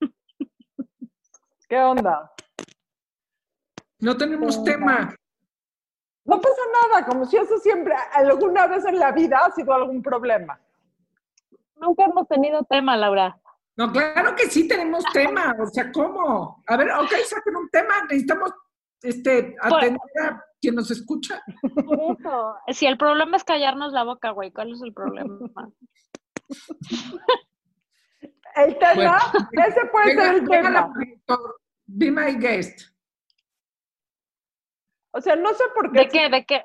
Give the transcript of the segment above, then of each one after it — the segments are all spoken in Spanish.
¿Qué onda? No tenemos tema. No pasa nada, como si eso siempre, alguna vez en la vida ha sido algún problema. Nunca hemos tenido tema, Laura. No, claro que sí tenemos tema. O sea, ¿cómo? A ver, ok, saquen un tema. Necesitamos este, atender a quien nos escucha. Por eso. Si el problema es callarnos la boca, güey, ¿cuál es el problema? El tema, ese puede Venga, ser el la tema. productor. Be my guest. O sea, no sé por qué, ¿De qué? ¿De qué?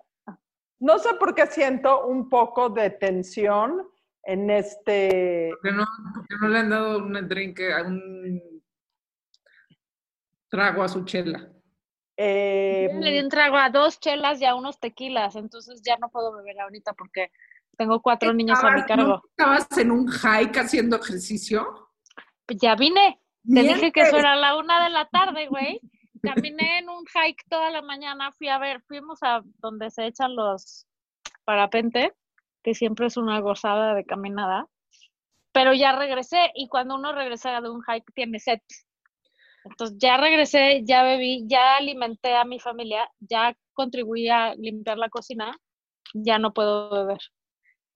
no sé por qué siento un poco de tensión en este. ¿Por qué no, por qué no le han dado un drink, a un trago a su chela? eh, Le di un trago a dos chelas y a unos tequilas, entonces ya no puedo beber ahorita porque tengo cuatro niños a mi ¿Estabas- cargo. ¿no ¿Estabas en un hike haciendo ejercicio? Pues ya vine. Te dije que eso era la una de la tarde, güey. Caminé en un hike toda la mañana, fui a ver, fuimos a donde se echan los parapente, que siempre es una gozada de caminada. Pero ya regresé y cuando uno regresa de un hike tiene sed. Entonces ya regresé, ya bebí, ya alimenté a mi familia, ya contribuí a limpiar la cocina, ya no puedo beber.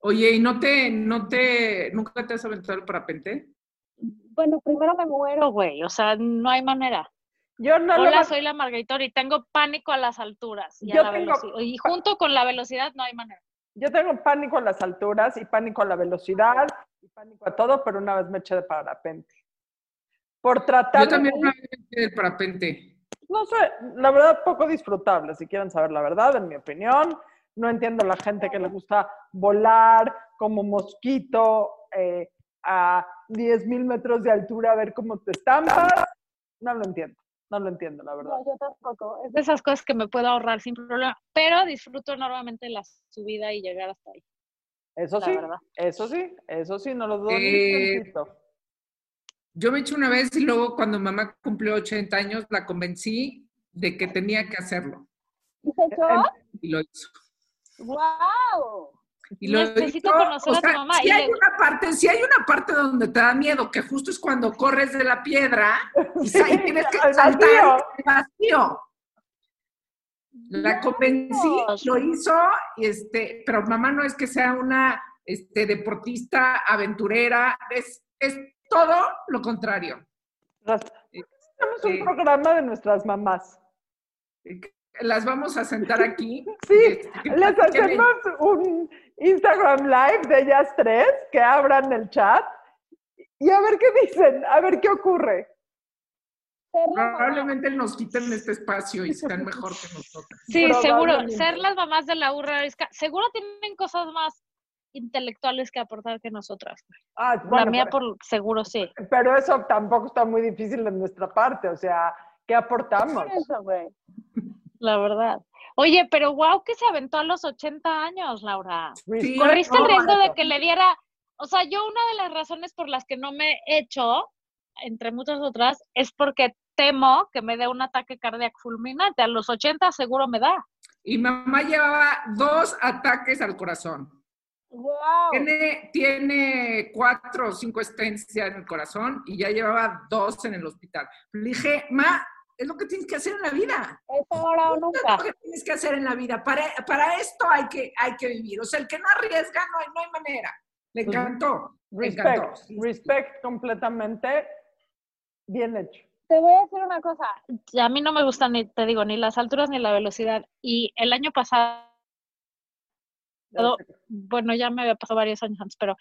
Oye, ¿y no te, no te, nunca te has aventado el parapente? Bueno, primero me muero, güey, o sea, no hay manera. yo no lo Hola, soy la Margaritora y tengo pánico a las alturas y a Yo la tengo. Y junto con la velocidad no hay manera. Yo tengo pánico a las alturas y pánico a la velocidad y pánico a todo, pero una vez me eché de parapente. Por tratar Yo de- también una vez me eché del parapente. no sé, la verdad, poco disfrutable, si quieren saber la verdad, en mi opinión. No entiendo la gente que le gusta volar como mosquito eh, a 10 mil metros de altura a ver cómo te estampas. No lo entiendo, no lo entiendo, la verdad. yo tampoco. Es de esas cosas que me puedo ahorrar sin problema, pero disfruto enormemente la subida y llegar hasta ahí, Eso la sí, verdad. eso sí, eso sí, no lo dudo ni Eh, tantito. Yo me eché una vez y luego cuando mamá cumplió 80 años la convencí de que tenía que hacerlo. ¿Y se echó? Y lo hizo. ¡Wow! Y lo Necesito conocer o a tu mamá. Y hay le- una parte, sí hay una parte donde te da miedo, que justo es cuando corres de la piedra y y tienes que al saltar al vacío. La convencí, lo hizo, este, pero mamá no es que sea una este, deportista, aventurera, es, es todo lo contrario. Ras- Tenemos un eh, programa de nuestras mamás. Las vamos a sentar aquí. Sí, este, les hacemos un Instagram Live de ellas tres, que abran el chat y a ver qué dicen, a ver qué ocurre. Probablemente nos quiten este espacio y sean mejor que nosotros. Sí, seguro. Ser las mamás de la urra Arisca, seguro tienen cosas más intelectuales que aportar que nosotras. güey. Ah, la bueno, mía, pero, por seguro, sí. pero eso tampoco está muy difícil de nuestra parte, o sea, ¿qué aportamos? La verdad. Oye, pero wow, que se aventó a los 80 años, Laura. Sí, Corriste el no, riesgo de que le diera, o sea, yo una de las razones por las que no me he hecho, entre muchas otras, es porque temo que me dé un ataque cardíaco fulminante. A los 80 seguro me da. Y mamá llevaba dos ataques al corazón. Wow. Tiene, tiene cuatro o cinco ya en el corazón y ya llevaba dos en el hospital. Le dije, ma, es lo que tienes que hacer en la vida. Es ahora o Es nunca. lo que tienes que hacer en la vida. Para, para esto hay que, hay que vivir. O sea, el que no arriesga, no hay, no hay manera. Le Pues. Le encantó. Respect, respect completamente. Bien hecho. Te voy a decir una cosa. A mí no me gustan ni, te digo, ni las alturas ni la velocidad. Y el año pasado, bueno, ya me había pasado varios años antes, pero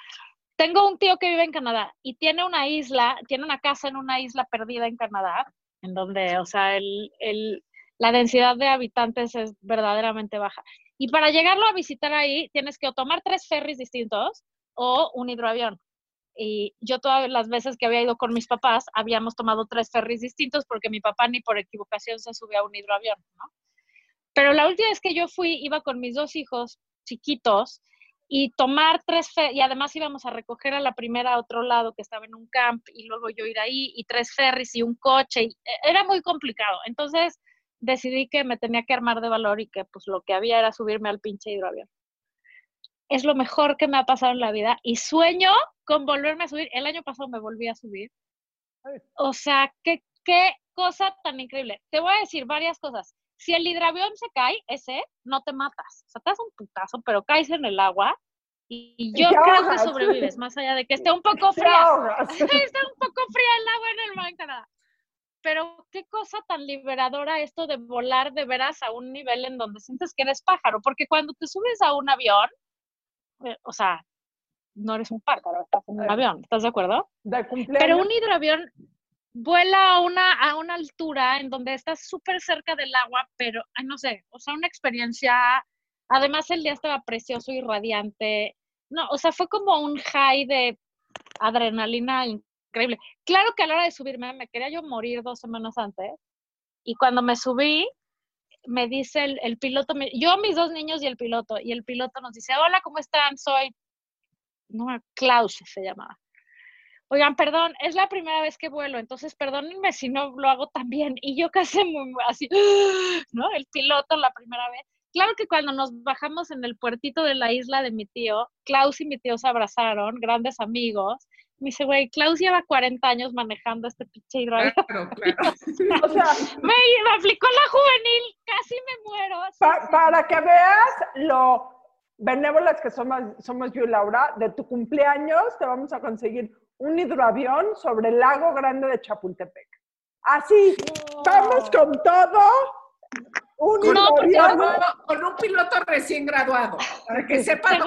tengo un tío que vive en Canadá y tiene una isla, tiene una casa en una isla perdida en Canadá, en donde, o sea, el, el, la densidad de habitantes es verdaderamente baja. Y para llegarlo a visitar ahí, tienes que o tomar tres ferries distintos o un hidroavión. Y yo todas las veces que había ido con mis papás, habíamos tomado tres ferries distintos porque mi papá ni por equivocación se subió a un hidroavión, ¿no? Pero la última vez que yo fui, iba con mis dos hijos chiquitos y tomar tres ferries, y además íbamos a recoger a la primera a otro lado que estaba en un camp y luego yo ir ahí y tres ferries y un coche, y e, era muy complicado. Entonces decidí que me tenía que armar de valor y que pues lo que había era subirme al pinche hidroavión. Es lo mejor que me ha pasado en la vida y sueño con volverme a subir. El año pasado me volví a subir O sea, qué, qué cosa tan increíble. Te voy a decir varias cosas. Si el hidravión se cae, ese, no te matas. O sea, te das un putazo, pero caes en el agua y yo creo que sobrevives, más allá de que esté un poco fría. Está un poco fría el agua en el mar en Canadá. Pero qué cosa tan liberadora esto de volar de veras a un nivel en donde sientes que eres pájaro, porque cuando te subes a un avión, eh, o sea, no eres un pájaro, estás en un avión, ¿estás de acuerdo? De Pero un hidroavión vuela a una, a una altura en donde estás súper cerca del agua, pero, ay, no sé, o sea, una experiencia, además el día estaba precioso y radiante, no, o sea, fue como un high de adrenalina increíble. Claro que a la hora de subirme me quería yo morir dos semanas antes, y cuando me subí, me dice el, el piloto, yo, mis dos niños y el piloto, y el piloto nos dice, hola, ¿cómo están? Soy, no, Klaus se llamaba oigan, perdón, es la primera vez que vuelo, entonces perdónenme si no lo hago tan bien. Y yo casi muy, así, ¿no? El piloto la primera vez. Claro que cuando nos bajamos en el puertito de la isla de mi tío, Klaus y mi tío se abrazaron, grandes amigos. Me dice, güey, Klaus lleva 40 años manejando este pinche hidroavión. Claro, claro. o sea, me, aplicó la juvenil, casi me muero. para que veas lo benévolas que somos, somos yo y Laura, de tu cumpleaños te vamos a conseguir un hidroavión sobre el lago grande de Chapultepec. Así, vamos con todo. Un hidroavión. Con, un piloto recién graduado, para que sepa.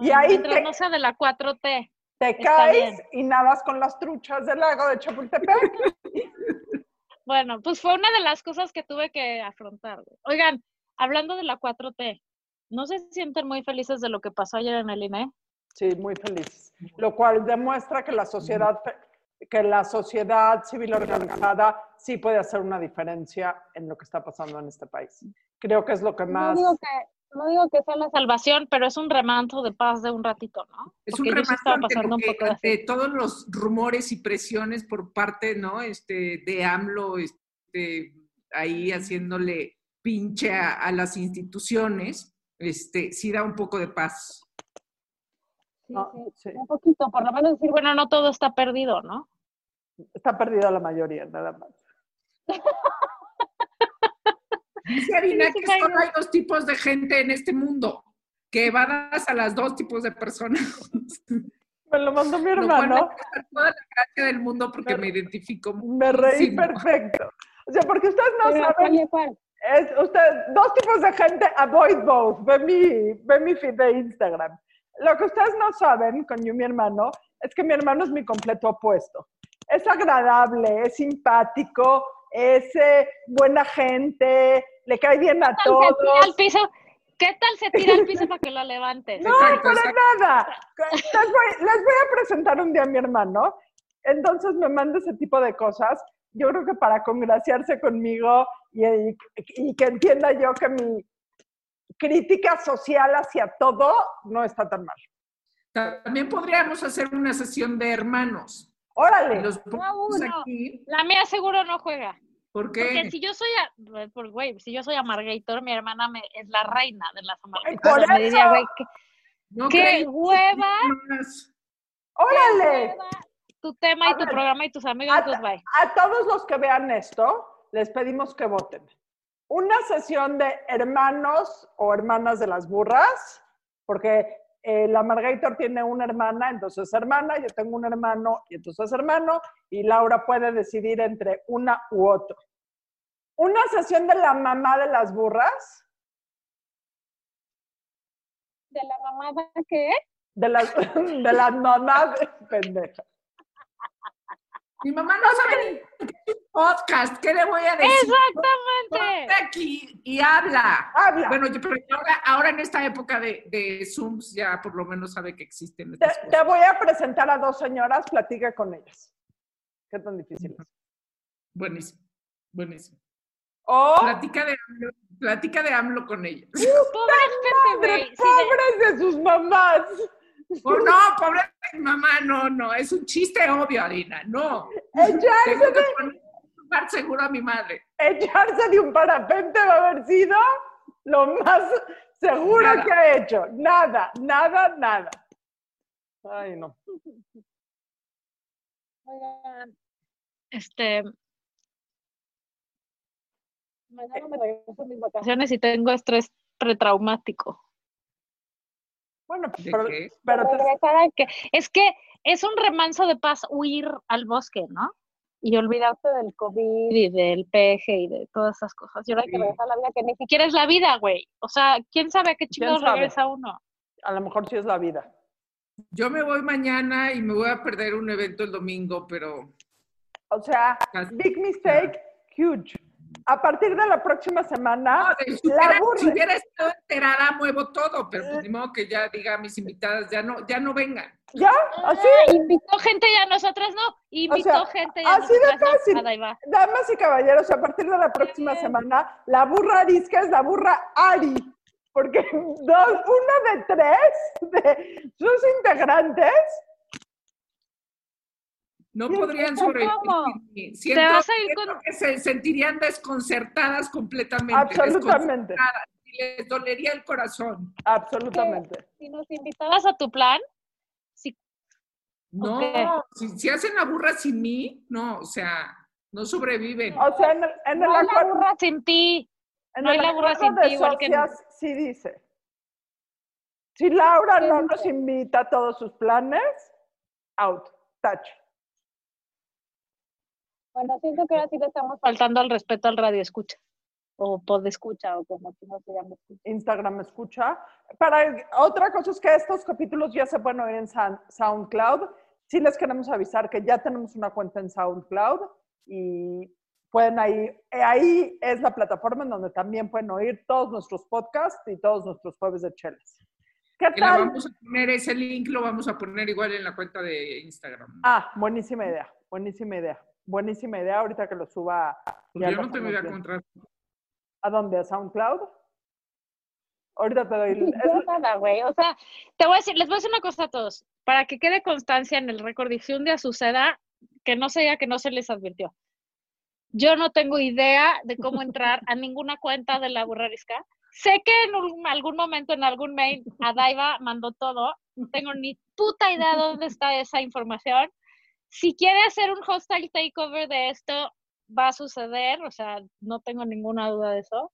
y ahí te, no sea de la 4T. Te caes y nadas con las truchas del lago de Chapultepec. bueno, pues fue una de las cosas que tuve que afrontar. Oigan, hablando de la 4T, ¿no se sienten muy felices de lo que pasó ayer en el INE? Sí, muy feliz. Lo cual demuestra que la sociedad, que la sociedad civil organizada sí puede hacer una diferencia en lo que está pasando en este país. Creo que es lo que más... No digo que, no digo que sea la salvación, pero es un remanso de paz de un ratito, ¿no? Es un remanso pasando de, todos los rumores y presiones por parte, ¿no? Este, de AMLO, este, ahí haciéndole pinche a, a las instituciones, este, sí da un poco de paz. Sí, Un poquito, por lo menos decir, bueno, no todo está perdido, ¿no? Está perdido la mayoría, nada más. Dice Arina que solo hay dos tipos de gente en este mundo, que van a las dos tipos de personas. Me lo mandó mi hermano. toda la gracia del mundo porque me, identifico. Me reí perfecto. O sea, porque ustedes no saben. Es, usted, dos tipos de gente, avoid both. Ve mi, ve mi feed de Instagram. Lo que ustedes no saben con yo, mi hermano, es que mi hermano es mi completo opuesto. Es agradable, es simpático, es eh, buena gente, le cae bien a todos. Al piso? ¿Qué tal se tira al piso para que lo levantes? No, para nada. Les voy, les voy, a presentar un día a mi hermano. Entonces me manda ese tipo de cosas. Yo creo que para congraciarse conmigo y, y que entienda yo que mi, crítica social hacia todo no está tan mal. También podríamos hacer una sesión de hermanos. Órale. La mía seguro no juega. ¿Por qué? Porque si yo soy, a, por, güey, si yo soy amargator, mi hermana me, es la reina de las amargatoras. Me diría, güey, qué, hueva. Órale. tu tema y tu programa y tus amigos, pues bye. A todos los que vean esto, les pedimos que voten una sesión de hermanos o hermanas de las burras, porque eh, la Margator tiene una hermana, entonces hermana, yo tengo un hermano y entonces hermano, y Laura puede decidir entre una u otro. Una sesión de la mamá de las burras. ¿De la mamá de qué? De las, de las mamás de pendeja. Mi mamá no sabe podcast, ¿qué le voy a decir? Exactamente. aquí y habla. Habla. Bueno, yo, pero ahora, en esta época de, de, Zooms ya por lo menos sabe que existen. Te, te, voy a presentar a dos señoras, platica con ellas. ¿Qué tan difícil es? Buenísimo, buenísimo. O... Platica de, platica de AMLO con ellas. Pobres, pobres de sus mamás. Oh, no, pobre mamá, no, no, es un chiste obvio, Arina, no. Poner un lugar seguro a mi madre. Echarse de un parapente va a haber sido lo más seguro que ha hecho. Nada, nada, nada. Ay, no. este, mañana me regreso a mis vacaciones y tengo estrés pretraumático. Bueno, ¿De pero, qué? pero te- Regresar a que- es que es un remanso de paz huir al bosque, ¿no? Y olvidarte del COVID y del peje y de todas esas cosas. Y ahora hay que regresar a la vida que ni siquiera es la vida, güey. O sea, ¿quién sabe a qué chingados regresa uno? a lo mejor sí es la vida. Yo me voy mañana y me voy a perder un evento el domingo, pero O sea, Casi. big mistake, huge. A partir de la próxima semana, No, de- si, la hubiera, burra- si hubiera estado enterada, muevo todo, pero pues ni modo que ya diga a mis invitadas, ya no, ya no vengan. ¿ya? ¿Así? Ah, invitó gente y a nosotras no. Invitó sea, gente y a así de nosotras no. fácil. Ah, va. Damas y caballeros, a partir de la próxima Bien. semana, la burra arisca es la burra Ari. Porque dos, una de tres de sus integrantes No podrían sobrevivir. sin mí. Siento, vas a ir siento con- que se sentirían desconcertadas completamente. Absolutamente. desconcertadas, y les dolería el corazón. Absolutamente. Si nos invitabas a tu plan, sí, No, si, si hacen la burra sin mí, no, o sea, no sobreviven. O sea, en el, en el no hay la burra sin ti. en no hay el la burra sin ti, igual que- sí dice. Si Laura ¿Qué no nos invita a todos sus planes, out, touch. Bueno, siento que ahora sí le estamos faltando al respeto al radio escucha. O pod escucha, o como no se llama. Instagram escucha. Para otra cosa es que estos capítulos ya se pueden oír en Sound- SoundCloud. Sí les queremos avisar que ya tenemos una cuenta en SoundCloud y pueden ahí, eh, ahí es la plataforma en donde también pueden oír todos nuestros podcasts y todos nuestros jueves de chelas. ¿Qué Que tal? vamos a poner, ese link lo vamos a poner igual en la cuenta de Instagram. Ah, buenísima idea, buenísima idea. Buenísima idea ahorita que lo suba. Porque ya yo no te voy a encontrar. ¿A dónde? ¿A SoundCloud? Ahorita te doy. el- Yo nada, güey. O sea, te voy a decir, les voy a decir una cosa a todos, para que quede constancia en el récord y si un día suceda, que no se diga que no se les advirtió. Yo no tengo idea de cómo entrar a ninguna cuenta de la burrarisca. Sé que en un- algún momento, en algún mail, Adaiva mandó todo. No tengo ni puta idea de dónde está esa información. Si quiere hacer un hostile takeover de esto, va a suceder. O sea, no tengo ninguna duda de eso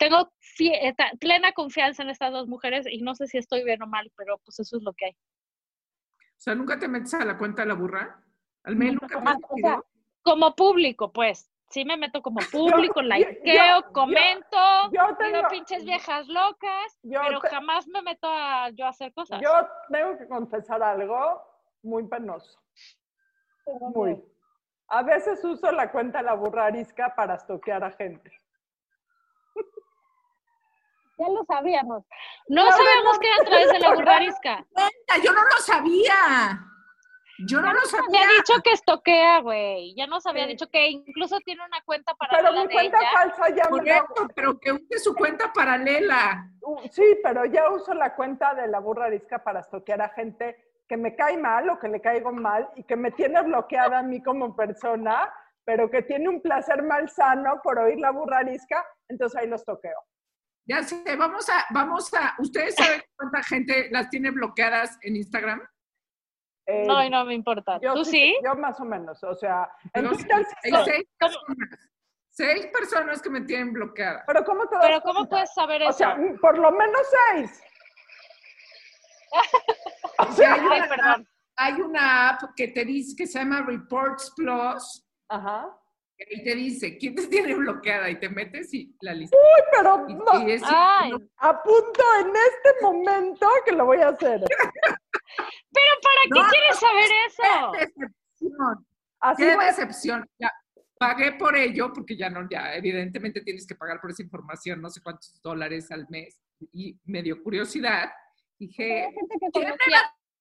tengo eh, plena confianza en estas dos mujeres y no sé si estoy bien o mal, pero pues eso es lo que hay. O sea, ¿nunca te metes a la cuenta de la burra? ¿Al mail nunca te Jamás, o sea, como público, pues, sí me meto como público, yo- likeo, yo- comento, Yo digo tengo, pinches viejas locas, yo pero te- jamás me meto a yo a hacer cosas. yo tengo que confesar algo muy penoso. Muy. A veces uso la cuenta de la burra arisca para estoquear a gente. Ya lo sabíamos. No No, que era a través de la burrarisca. Yo no lo sabía. Yo no Ya lo nos sabía. había dicho que estoquea, güey. Ya nos había Sí. dicho que incluso tiene una cuenta para Pero mi de cuenta ella. falsa ya me la- Correcto, pero que use su cuenta paralela. Sí, pero ya uso la cuenta de la burra arisca para estoquear a gente que me cae mal o que le caigo mal y que me tiene bloqueada a mí como persona, pero que tiene un placer malsano por oír la burra arisca, entonces ahí los toqueo. Ya sé, vamos a, vamos a, ¿ustedes saben cuánta gente las tiene bloqueadas en Instagram? Eh, No, no me importa. yo ¿Tú sí? Yo más o menos, o sea, en sí. Twitter sí Hay seis personas. Seis personas que me tienen bloqueada. Pero ¿cómo te das Pero ¿cómo puedes saber O eso? sea, por lo menos seis. O sea, hay, Ay, una, perdón. hay una app que te dice que se llama Reports Plus. ajá. Y te dice, ¿quién te tiene bloqueada? Y te metes y la lista. Uy, pero Y, no, y es- Ay, apunto en este momento que lo voy a hacer. pero ¿para qué No, quieres saber eso? ¡Qué decepción! Así ¡Qué decepción! Ya, pagué por ello, porque ya no, ya evidentemente tienes que pagar por esa información, no sé cuántos dólares al mes. Y me dio curiosidad. Dije, ¿quién me.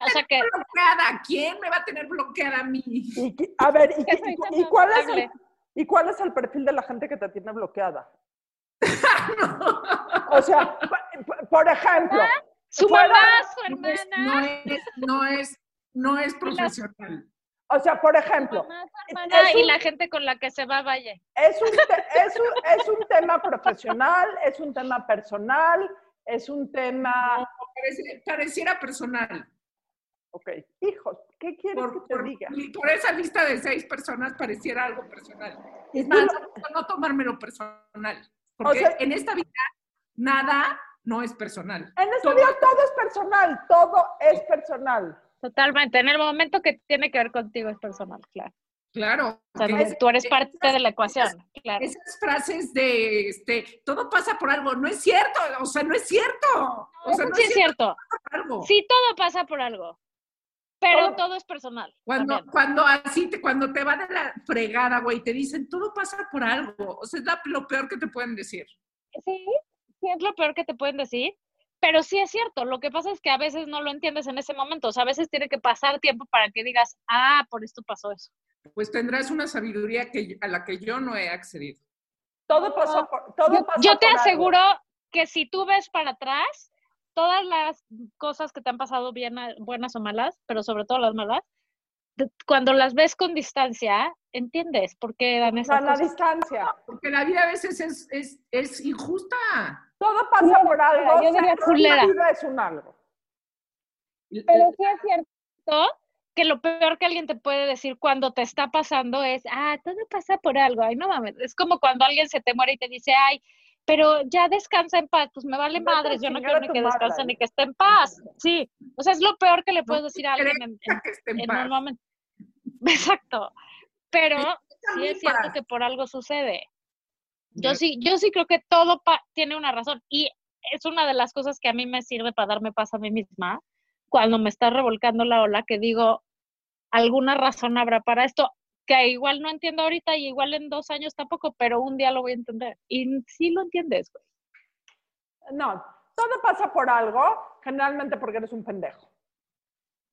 O sea que bloqueada? ¿Quién me va a tener bloqueada a mí? y a ver, ¿y, y cuál es el. ¿y cuál es el perfil de la gente que te tiene bloqueada? O sea, por ejemplo, su fuera- mamá, su No es, hermana, no es, no es, no es profesional. o sea, por su ejemplo, mamá, su hermana y un- la gente con la que se va a Valle. es un, te- es, un, es un tema profesional, es un tema personal, es un tema... Parece- pareciera personal. Ok, hijos. ¿Qué quieres que te diga? Por esa lista de seis personas pareciera algo personal. Es más, no tomármelo personal. Porque en esta vida nada no es personal. En esta vida todo es personal, todo es personal. Totalmente. En el momento que tiene que ver contigo es personal, claro. Claro. O sea, tú eres parte de la ecuación, claro. Esas frases de, este, todo pasa por algo, no es cierto, o sea, no es cierto. O sea, no sí es cierto. Sí, todo pasa por algo, pero todo, es personal. Cuando, cuando así, te, cuando te va de la fregada, güey, te dicen, todo pasa por algo, o sea, es lo peor que te pueden decir. Sí, sí es lo peor que te pueden decir, pero sí es cierto, lo que pasa es que a veces no lo entiendes en ese momento, o sea, a veces tiene que pasar tiempo para que digas, ah, por esto pasó eso pues tendrás una sabiduría que, a la que yo no he accedido. Todo pasó por, todo yo, yo te aseguro que si tú ves para atrás, todas las cosas que te han pasado bien, buenas o malas, pero sobre todo las malas, cuando las ves con distancia, entiendes por qué dan esas la distancia. Porque la vida a veces es, es, es injusta. Todo pasa por algo. Yo diría La vida es un algo. Pero sí es cierto que lo peor que alguien te puede decir cuando te está pasando es, ah, todo pasa por algo, ay, no mames, es como cuando alguien se te muere y te dice, ay, pero ya descansa en paz, pues me vale madres, yo no quiero ni que descanse ni que esté en paz, sí, o sea, es lo peor que le puedes decir a alguien en, en, un momento. Exacto, pero sí es cierto que por algo sucede. Yo sí, yo sí creo que todo tiene una razón y es una de las cosas que a mí me sirve para darme paz a mí misma cuando me está revolcando la ola, que digo, alguna razón habrá para esto, que igual no entiendo ahorita y igual en dos años tampoco, pero un día lo voy a entender. Y sí lo entiendes, güey. No, todo pasa por algo, generalmente porque eres un pendejo.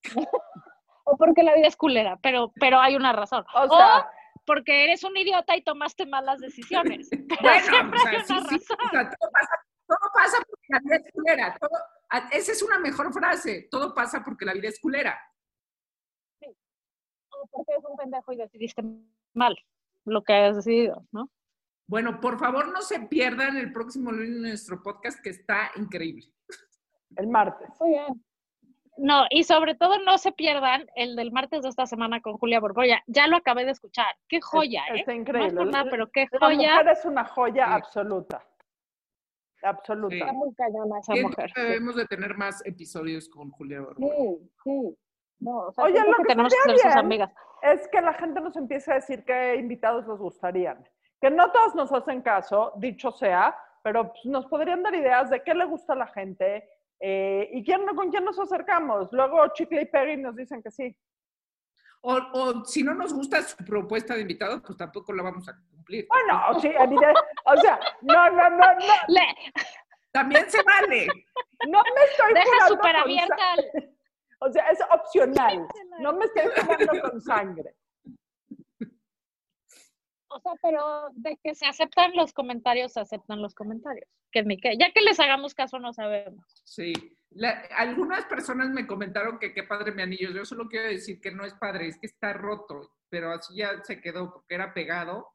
o porque la vida es culera, pero, pero hay una razón. O, sea, porque eres un idiota y tomaste malas decisiones. bueno, o sea, sí, todo, pasa, todo, pasa, porque la vida es culera. esa es una mejor frase. Todo pasa porque la vida es culera porque eres un pendejo y decidiste mal lo que hayas decidido, ¿no? Bueno, por favor no se pierdan el próximo lunes nuestro podcast que está increíble. El martes. Muy bien. No, y sobre todo no se pierdan el del martes de esta semana con Julia Borboya. Ya lo acabé de escuchar. Qué joya, ¿eh? Está increíble. No nada, pero qué joya. La mujer es una joya absoluta. Absoluta. Está muy cañona esa mujer. Debemos de tener más episodios con Julia Borboya. Sí, sí. No, Oye, lo que, tenemos que ser sus amigas. Es que la gente nos empiece a decir qué invitados les gustarían. Que no todos nos hacen caso, dicho sea, pero pues, nos podrían dar ideas de qué le gusta a la gente eh, y quién, con quién nos acercamos. Luego Chicle y Peggy nos dicen que sí. O, o, si no nos gusta su propuesta de invitados, pues tampoco la vamos a cumplir. Bueno, sí, o sea, no, no, no, no. También se vale. No me estoy Deja súper abierta. O sea, es opcional. No me estoy jugando con sangre. O sea, pero de que se aceptan los comentarios, se aceptan los comentarios. Que ni ya que les hagamos caso, no sabemos. Sí. algunas personas me comentaron que qué padre mi anillo. Yo solo quiero decir que no es padre, es que está roto, pero así ya se quedó porque era pegado.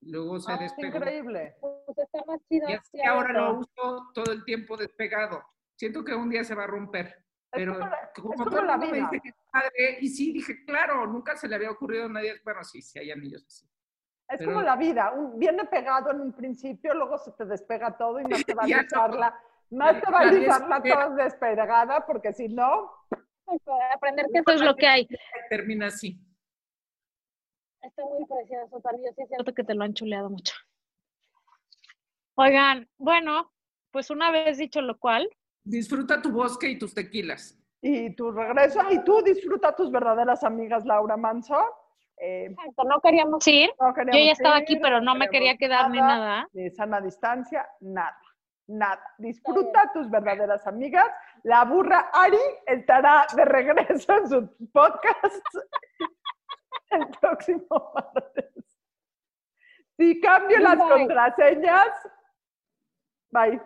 Luego se ah, despegó. increíble. Pues está más chido. Y así ahora lo uso todo el tiempo despegado. Siento que un día se va a romper. Pero como, todo el mundo me dice que es padre, y sí, dije, claro, nunca se le había ocurrido a nadie, bueno, sí, sí hay anillos así. Es como la vida, viene pegado en un principio, luego se te despega todo y no te va a dejarla, no, te va a dejarla toda despegada, porque si no... Aprender que eso es lo que hay. Termina así. Está muy precioso también, sí es cierto que te lo han chuleado mucho. Oigan, bueno, pues una vez dicho lo cual, Disfruta tu bosque y tus tequilas. Y tu regreso, y tú disfruta tus verdaderas amigas, Laura Manso. Eh, no queríamos ir. Yo ya estaba aquí, pero no, me quería quedar ni nada. Ni sana distancia, nada. Nada. Disfruta tus verdaderas amigas. La burra Ari estará de regreso en su podcast el próximo martes. Si cambio las contraseñas, bye.